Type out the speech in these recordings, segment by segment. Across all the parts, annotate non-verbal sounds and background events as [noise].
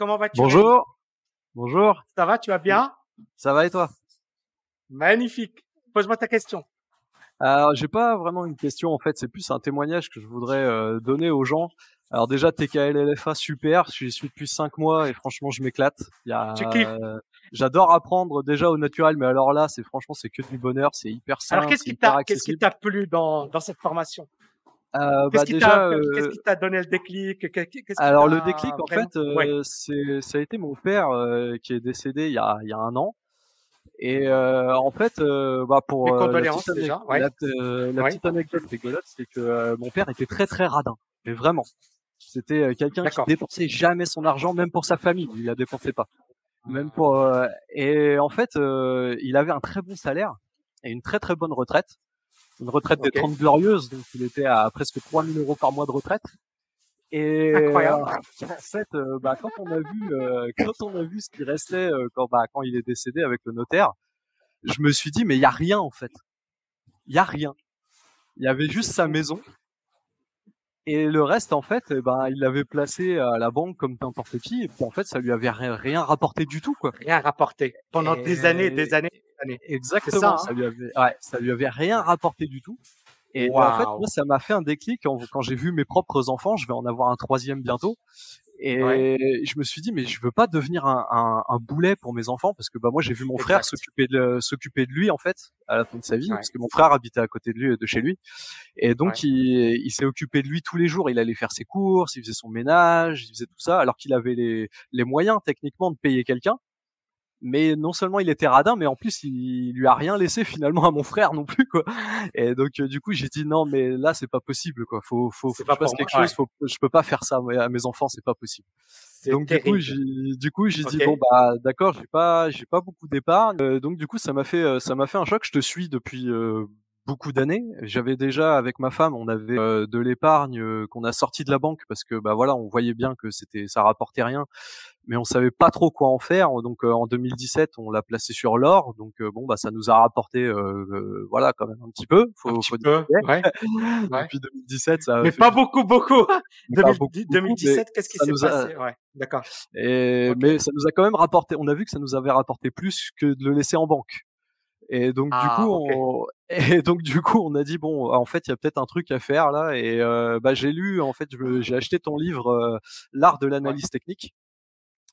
comment vas-tu Bonjour. Bonjour. Ça va, tu vas bien? Ça va et toi? Magnifique. Pose-moi ta question. Alors, j'ai pas vraiment une question en fait, c'est plus un témoignage que je voudrais euh, donner aux gens. Alors déjà TKLLFA super, j'y suis depuis cinq mois et franchement je m'éclate. Il y a, tu kiffes? J'adore apprendre déjà au naturel, mais alors là c'est franchement c'est que du bonheur, c'est hyper simple. Alors qu'est-ce qui t'a qu'est-ce qui t'a plu dans dans cette formation? Euh, bah déjà, qu'est-ce qui t'a donné le déclic? Alors le déclic, en fait, euh, c'est ça a été mon père euh, qui est décédé il y a il y a un an. Et euh, en fait, euh, bah pour euh, la, petite, déjà, ouais. la, la petite anecdote rigolote, c'est que mon père était très très radin, mais vraiment. C'était quelqu'un qui dépensait jamais son argent, même pour sa famille, il la dépensait pas. Même pour et en fait, il avait un très bon salaire et une très très bonne retraite, une retraite des 30 glorieuses, donc il était à presque 3000 euros par mois de retraite. Et Incroyable. [laughs] en fait, euh, bah, quand on a vu, euh, quand on a vu ce qui restait euh, quand, bah, quand il est décédé avec le notaire, je me suis dit mais il y a rien en fait, il y a rien. Il y avait juste sa maison et le reste en fait, eh ben il l'avait placé à la banque comme n'importe qui. Et puis en fait, ça lui avait rien, rapporté du tout quoi. Rien rapporté pendant des années, des années, des années. Exactement. Ça, hein. ça, lui avait, ouais, ça lui avait rien rapporté du tout. Et en fait, moi, ça m'a fait un déclic quand, quand j'ai vu mes propres enfants. Je vais en avoir un troisième bientôt. Et je me suis dit, mais je veux pas devenir un, un, un boulet pour mes enfants parce que bah moi j'ai vu mon frère s'occuper de s'occuper de lui en fait à la fin de sa vie parce que mon frère habitait à côté de lui de chez lui. Et donc il, il s'est occupé de lui tous les jours. Il allait faire ses courses, il faisait son ménage, il faisait tout ça alors qu'il avait les, les moyens techniquement de payer quelqu'un mais non seulement il était radin, mais en plus il lui a rien laissé finalement à mon frère non plus quoi. Et donc euh, du coup j'ai dit non mais là c'est pas possible quoi. Faut faut, faut que je fasse quelque chose. Faut, je peux pas faire ça à mes enfants, c'est pas possible. Donc du coup j'ai du coup j'ai dit bon bah d'accord j'ai pas j'ai pas beaucoup d'épargne. Euh, donc du coup ça m'a fait euh, ça m'a fait un choc. Je te suis depuis beaucoup d'années. J'avais déjà avec ma femme, on avait de l'épargne qu'on a sorti de la banque parce que bah voilà, on voyait bien que c'était ça rapportait rien mais on savait pas trop quoi en faire. Donc euh, en 2017, on l'a placé sur l'or. Donc euh, bon, bah ça nous a rapporté, euh, voilà, quand même un petit peu. Faut, un faut peu, ouais. [laughs] Depuis 2017, ça. Mais pas beaucoup, beaucoup. [laughs] [laughs] 2017, qu'est-ce qui s'est passé? Ouais, d'accord. Et mais ça nous a quand même rapporté. On a vu que ça nous avait rapporté plus que de le laisser en banque. Et donc du ah, coup, on... [laughs] et donc du coup, on a dit bon, en fait, il y a peut-être un truc à faire là. Et bah j'ai lu, en fait, j'ai acheté ton livre, l'art de l'analyse technique.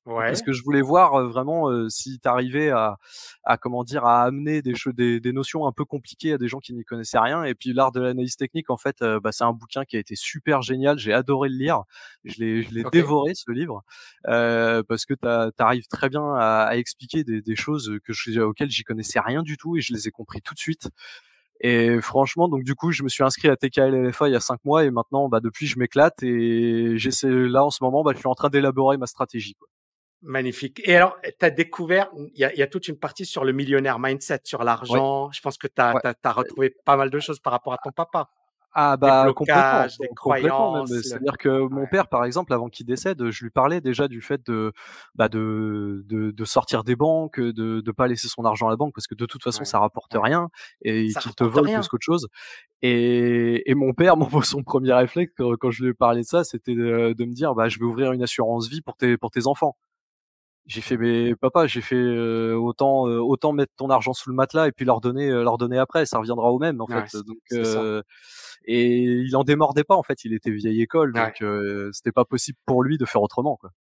Ouais. Parce que je voulais voir vraiment si tu arrivais à, à, comment dire, à amener des, des, des, notions un peu compliquées à des gens qui n'y connaissaient rien. Et puis l'art de l'analyse technique, en fait, bah, c'est un bouquin qui a été super génial. J'ai adoré le lire. Je l'ai, je l'ai dévoré ce livre euh, parce que tu arrives très bien à, à expliquer des, des, choses que je, auxquelles j'y connaissais rien du tout et je les ai compris tout de suite. Et franchement, donc du coup, je me suis inscrit à TKLFA il y a cinq mois et maintenant, bah, depuis, je m'éclate et j'essaie là en ce moment, bah, je suis en train d'élaborer ma stratégie. Quoi. Magnifique. Et alors, tu as découvert, il y a, y a, toute une partie sur le millionnaire mindset, sur l'argent. Je pense que tu as, as, retrouvé pas mal de choses par rapport à ton papa. Ah bah complètement, complètement C'est-à-dire que mon père, par exemple, avant qu'il décède, je lui parlais déjà du fait de bah de, de, de sortir des banques, de ne pas laisser son argent à la banque parce que de toute façon ça rapporte rien et qu'il te vole plus qu'autre chose. Et, et mon père, [laughs] mon, son premier réflexe quand je lui ai parlé de ça, c'était de, de, me dire bah je vais ouvrir une assurance vie pour tes pour tes enfants. J'ai fait, mais papa, j'ai fait euh, autant euh, autant mettre ton argent sous le matelas et puis leur donner euh, leur donner après, ça reviendra au même en fait. Donc et il en démordait pas en fait, il était vieille école, donc c'était pas possible pour lui de faire autrement quoi.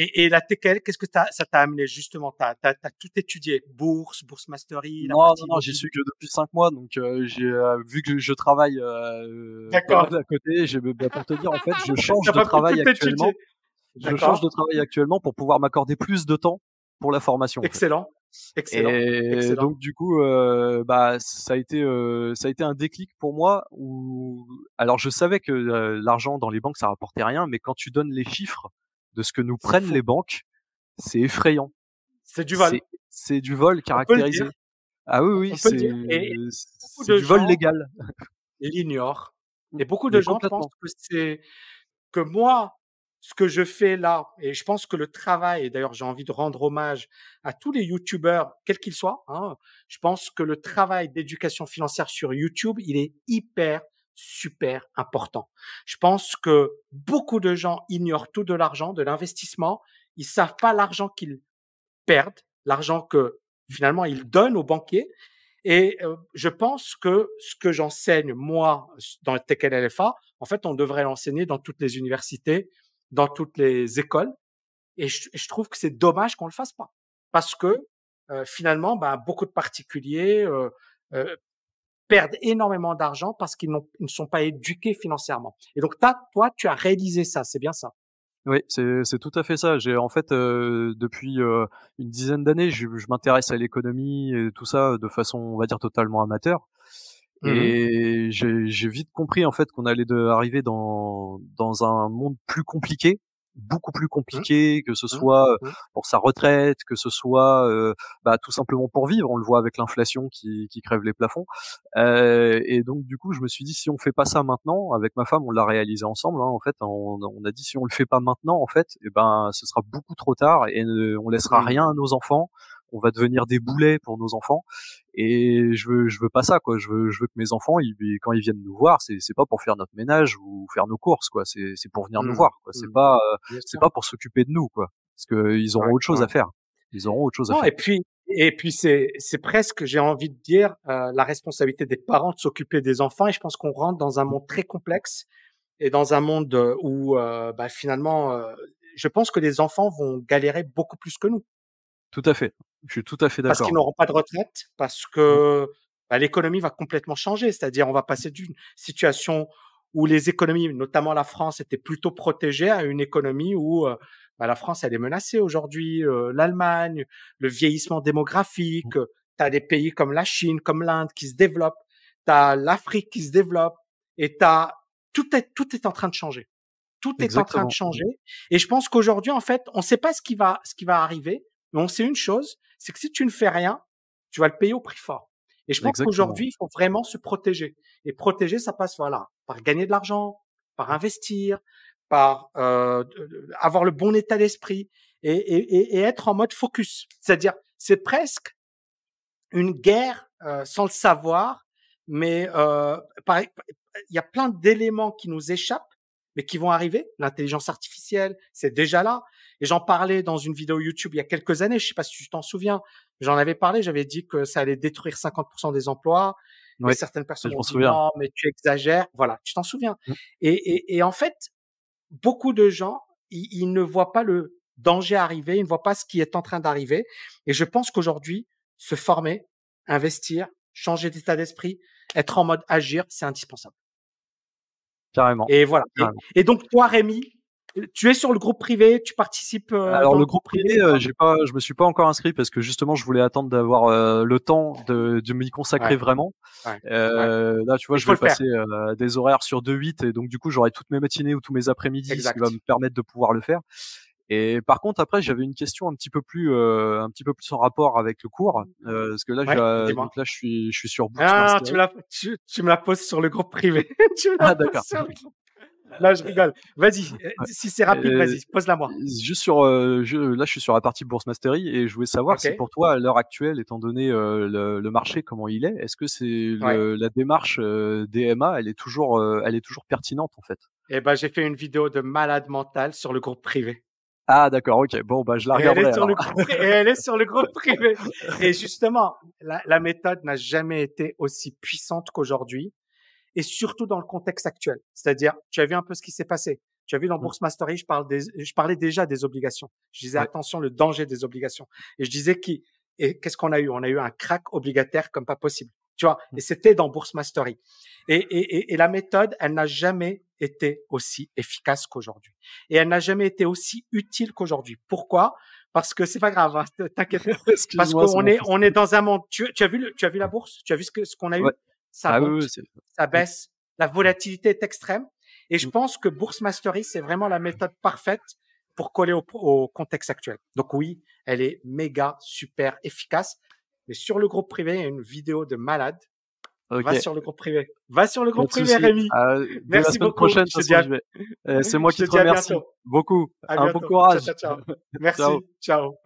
Et, et la TKL, qu'est-ce que ça t'a amené justement T'as as, as, tout étudié, bourse, bourse mastery. Non, non, non, j'y suis que depuis cinq mois, donc j'ai vu que je travaille à côté. J'ai bah, pour te dire en fait, je [laughs] change de travail actuellement. Je change de travail actuellement pour pouvoir m'accorder plus de temps pour la formation. Excellent. Excellent. Et donc du coup, euh, bah ça a été euh, ça a été un déclic pour moi. Où alors je savais que euh, l'argent dans les banques ça rapportait rien, mais quand tu donnes les chiffres de ce que nous prennent les banques, c'est effrayant. C'est du vol. C'est du vol caractérisé. Ah oui oui, c'est du vol légal. L'ignorent. Et beaucoup de gens pensent que c'est que moi ce que je fais là, et je pense que le travail, et d'ailleurs j'ai envie de rendre hommage à tous les youtubeurs, quels qu'ils soient, hein, je pense que le travail d'éducation financière sur YouTube, il est hyper super important. Je pense que beaucoup de gens ignorent tout de l'argent, de l'investissement. Ils savent pas l'argent qu'ils perdent, l'argent que finalement ils donnent aux banquiers. Et euh, je pense que ce que j'enseigne moi dans le TKLFA, en fait, on devrait l'enseigner dans toutes les universités, dans toutes les écoles. Et je, trouve que c'est dommage qu'on le fasse pas, parce que euh, finalement, bah, beaucoup de particuliers euh, euh, perdent énormément d'argent parce qu'ils ne sont pas éduqués financièrement. Et donc, toi, tu as réalisé ça, c'est bien ça? Oui, c'est tout à fait ça. J'ai en fait euh, depuis euh, une dizaine d'années, je, je m'intéresse à l'économie et tout ça de façon, on va dire, totalement amateur. Mmh et j'ai vite compris en fait qu'on allait de, arriver dans dans un monde plus compliqué beaucoup plus mmh. compliqué, que ce mmh. soit mmh. pour sa retraite, que ce soit bah, tout simplement pour vivre. On le voit avec l'inflation qui, qui crève les plafonds. Euh, et donc du coup, je me suis dit si on fait pas ça maintenant, avec ma femme, on l'a réalisé ensemble. Hein, en fait, on, on, a dit si on le fait pas maintenant, en fait, eh ben ce sera beaucoup trop tard et on laissera rien à nos enfants on va devenir des boulets pour nos enfants. Et je veux je veux pas ça quoi. Je veux je veux que mes enfants ils, quand ils viennent nous voir c'est c'est pas pour faire notre ménage ou faire nos courses quoi. C'est c'est pour venir nous mmh. voir quoi. C'est mmh. pas euh, c'est pas pour s'occuper de nous quoi. Parce que ils auront autre chose à faire. Ils auront autre chose à faire. et puis et puis c'est c'est presque j'ai envie de dire euh, la responsabilité des parents de s'occuper des enfants. Et je pense qu'on rentre dans un monde très complexe et dans un monde où euh, bah, finalement je pense que les enfants vont galérer beaucoup plus que nous. Tout à fait. Je suis tout à fait d'accord. Parce qu'ils n'auront pas de retraite, parce mmh. que bah, l'économie va complètement changer. C'est-à-dire, on va passer d'une situation où les économies, notamment la France, étaient plutôt protégées à une économie où euh, bah, la France, elle est menacée aujourd'hui. Euh, L'Allemagne, le vieillissement démographique. Mmh. Tu as des pays comme la Chine, comme l'Inde qui se développent. Tu as l'Afrique qui se développe. Et t'as tout est tout est en train de changer. Tout est en train de changer. Et je pense qu'aujourd'hui, en fait, on ne sait pas ce qui va ce qui va arriver. Mais on sait une chose, c'est que si tu ne fais rien, tu vas le payer au prix fort. Et je pense qu'aujourd'hui, il faut vraiment se protéger. Et protéger, ça passe voilà par gagner de l'argent, par investir, par euh, avoir le bon état d'esprit et, et, et, être en mode focus. C'est-à-dire, c'est presque une guerre euh, sans le savoir, mais euh, il y a plein d'éléments qui nous échappent, mais qui vont arriver. L'intelligence artificielle, c'est déjà là. Et j'en parlais dans une vidéo YouTube il y a quelques années, je sais pas si tu t'en souviens, j'en avais parlé, j'avais dit que ça allait détruire 50% des emplois. Oui, certaines personnes m'ont dit non, mais tu exagères. Voilà, tu t'en souviens. Mmh. Et, et, et, en fait, beaucoup de gens, ils, ils, ne voient pas le danger arriver, ils ne voient pas ce qui est en train d'arriver. Et je pense qu'aujourd'hui, se former, investir, changer d'état d'esprit, être en mode agir, c'est indispensable. Carrément. Et voilà. et, donc toi, Rémi, tu es sur le groupe privé, tu participes. Euh, Alors le groupe privé, euh, j'ai pas, je me suis pas encore inscrit parce que justement je voulais attendre d'avoir euh, le temps de, de m'y consacrer vraiment. Là, tu vois, je vais passer des horaires sur 2-8 et donc du coup j'aurai toutes mes matinées ou tous mes après-midi, ce qui va me permettre de pouvoir le faire. Et par contre, après, j'avais une question un petit peu plus, euh, un petit peu plus en rapport avec le cours, euh, parce que là, donc là, je suis, je suis sur Ah, tu me, la, tu, tu me la poses sur le groupe privé. [laughs] tu me la ah, d'accord. Là, je rigole. Vas-y, euh, si c'est rapide, vas-y, pose-la moi. Juste sur, euh, je, là, je suis sur la partie bourse mastery et je voulais savoir si pour toi, à l'heure actuelle, étant donné euh, le, le, marché comment il est, est-ce que c'est la démarche DMA, elle est toujours, elle est toujours pertinente en fait? Eh ben, j'ai fait une vidéo de malade mental sur le groupe privé. Ah d'accord, ok. Bon, bah je la regarderai. Elle est, sur le groupe, elle est sur le groupe privé. Et justement, la, la méthode n'a jamais été aussi puissante qu'aujourd'hui et surtout dans le contexte actuel. C'est-à-dire, tu as vu un peu ce qui s'est passé. Tu as vu dans mmh. Bourse Mastery, je, parle des, je parlais déjà des obligations. Je disais attention, le danger des obligations. Et je disais qui et qu'est-ce qu'on a eu? On a eu un crack obligataire comme pas possible. Tu vois? Mmh. Et c'était dans Bourse Mastery. Et, et, et, la méthode, elle n'a jamais été aussi efficace qu'aujourd'hui. Et elle n'a jamais été aussi utile qu'aujourd'hui. Pourquoi? Parce que c'est pas grave, hein, t'inquiète. [laughs] Parce qu'on est, on est dans un monde. Tu, tu, as vu, le, tu as vu la bourse? Tu as vu ce que ce qu'on a eu? Ça ah ça baisse, la volatilité est extrême. Et je mmh. pense que Bourse Mastery, c'est vraiment la méthode parfaite pour coller au, contexte actuel. Donc oui, elle est méga, super efficace. Mais sur le groupe privé, il y a une vidéo de malade. Va sur le groupe privé. Va sur le groupe privé, Rémi. Euh, Merci la beaucoup. prochaine, euh, c'est [laughs] moi qui te, remercie beaucoup. Un bon courage. Merci. ciao.